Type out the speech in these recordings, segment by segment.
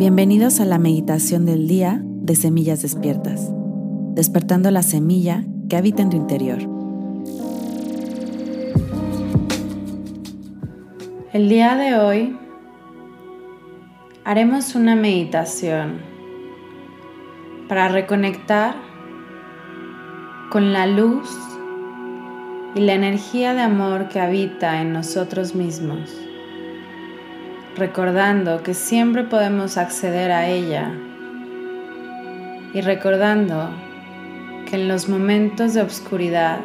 Bienvenidos a la meditación del día de Semillas Despiertas, despertando la semilla que habita en tu interior. El día de hoy haremos una meditación para reconectar con la luz y la energía de amor que habita en nosotros mismos recordando que siempre podemos acceder a ella y recordando que en los momentos de oscuridad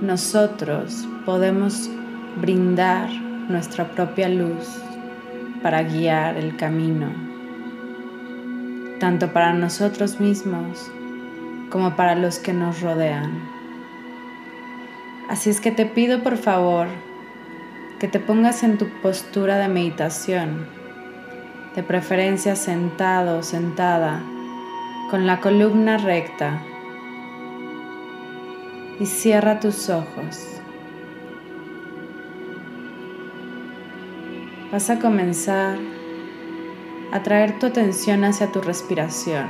nosotros podemos brindar nuestra propia luz para guiar el camino, tanto para nosotros mismos como para los que nos rodean. Así es que te pido por favor que te pongas en tu postura de meditación, de preferencia sentado o sentada, con la columna recta y cierra tus ojos. Vas a comenzar a traer tu atención hacia tu respiración.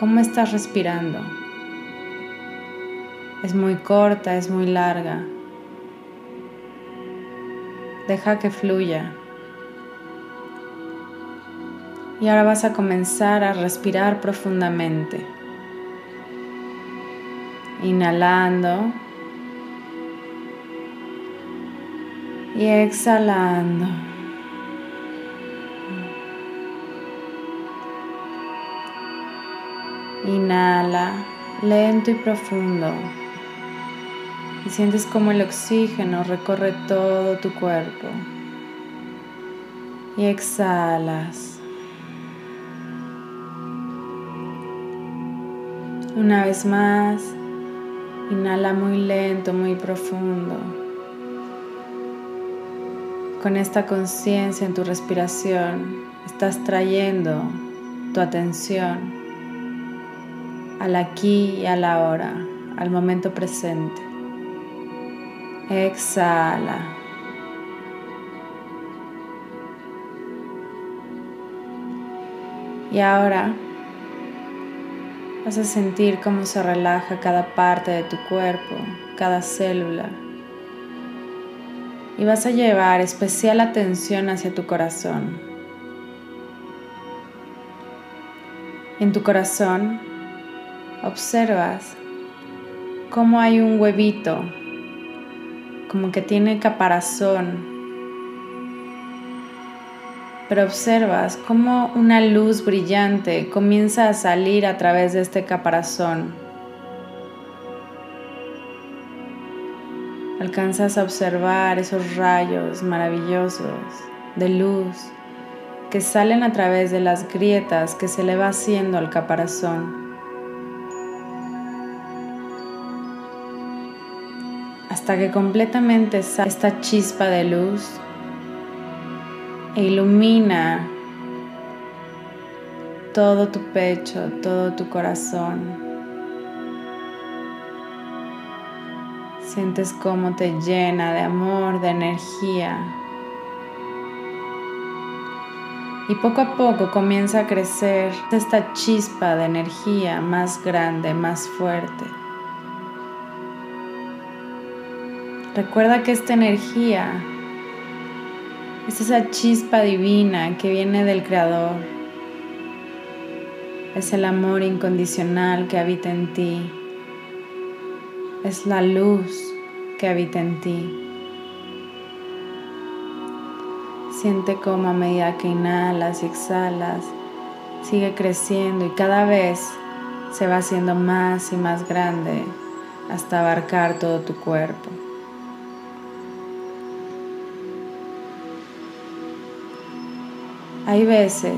¿Cómo estás respirando? Es muy corta, es muy larga. Deja que fluya. Y ahora vas a comenzar a respirar profundamente. Inhalando. Y exhalando. Inhala lento y profundo y sientes como el oxígeno recorre todo tu cuerpo. Y exhalas. Una vez más, inhala muy lento, muy profundo. Con esta conciencia en tu respiración, estás trayendo tu atención al aquí y a la ahora, al momento presente. Exhala. Y ahora vas a sentir cómo se relaja cada parte de tu cuerpo, cada célula. Y vas a llevar especial atención hacia tu corazón. En tu corazón observas cómo hay un huevito como que tiene caparazón. Pero observas cómo una luz brillante comienza a salir a través de este caparazón. Alcanzas a observar esos rayos maravillosos de luz que salen a través de las grietas que se le va haciendo al caparazón. Hasta que completamente sale esta chispa de luz e ilumina todo tu pecho, todo tu corazón. Sientes cómo te llena de amor, de energía. Y poco a poco comienza a crecer esta chispa de energía más grande, más fuerte. Recuerda que esta energía es esa chispa divina que viene del Creador. Es el amor incondicional que habita en ti. Es la luz que habita en ti. Siente cómo a medida que inhalas y exhalas, sigue creciendo y cada vez se va haciendo más y más grande hasta abarcar todo tu cuerpo. Hay veces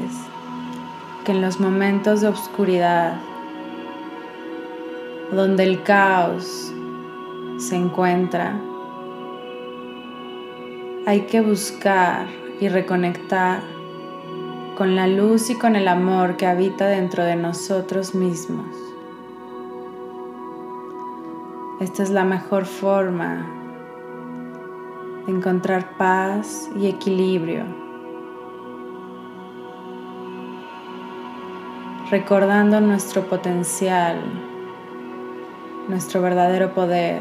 que en los momentos de oscuridad, donde el caos se encuentra, hay que buscar y reconectar con la luz y con el amor que habita dentro de nosotros mismos. Esta es la mejor forma de encontrar paz y equilibrio recordando nuestro potencial, nuestro verdadero poder,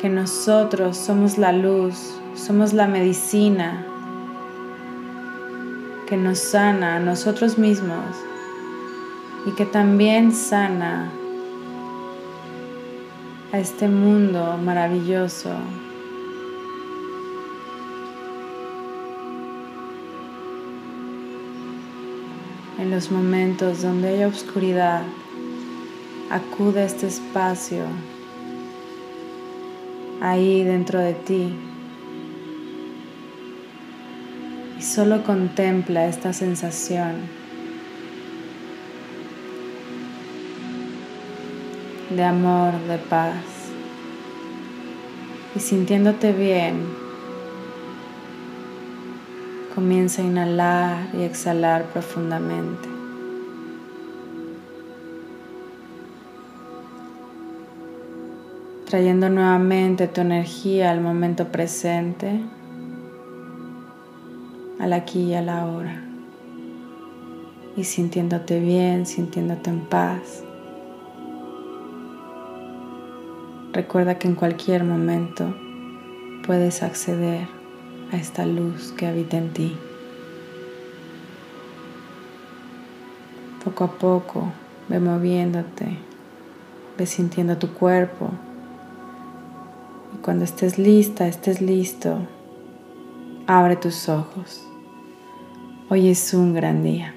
que nosotros somos la luz, somos la medicina que nos sana a nosotros mismos y que también sana a este mundo maravilloso. En los momentos donde hay oscuridad, acude a este espacio ahí dentro de ti y solo contempla esta sensación. de amor, de paz. Y sintiéndote bien, comienza a inhalar y exhalar profundamente. Trayendo nuevamente tu energía al momento presente, al aquí y a la hora. Y sintiéndote bien, sintiéndote en paz. Recuerda que en cualquier momento puedes acceder a esta luz que habita en ti. Poco a poco ve moviéndote, ve sintiendo tu cuerpo. Y cuando estés lista, estés listo, abre tus ojos. Hoy es un gran día.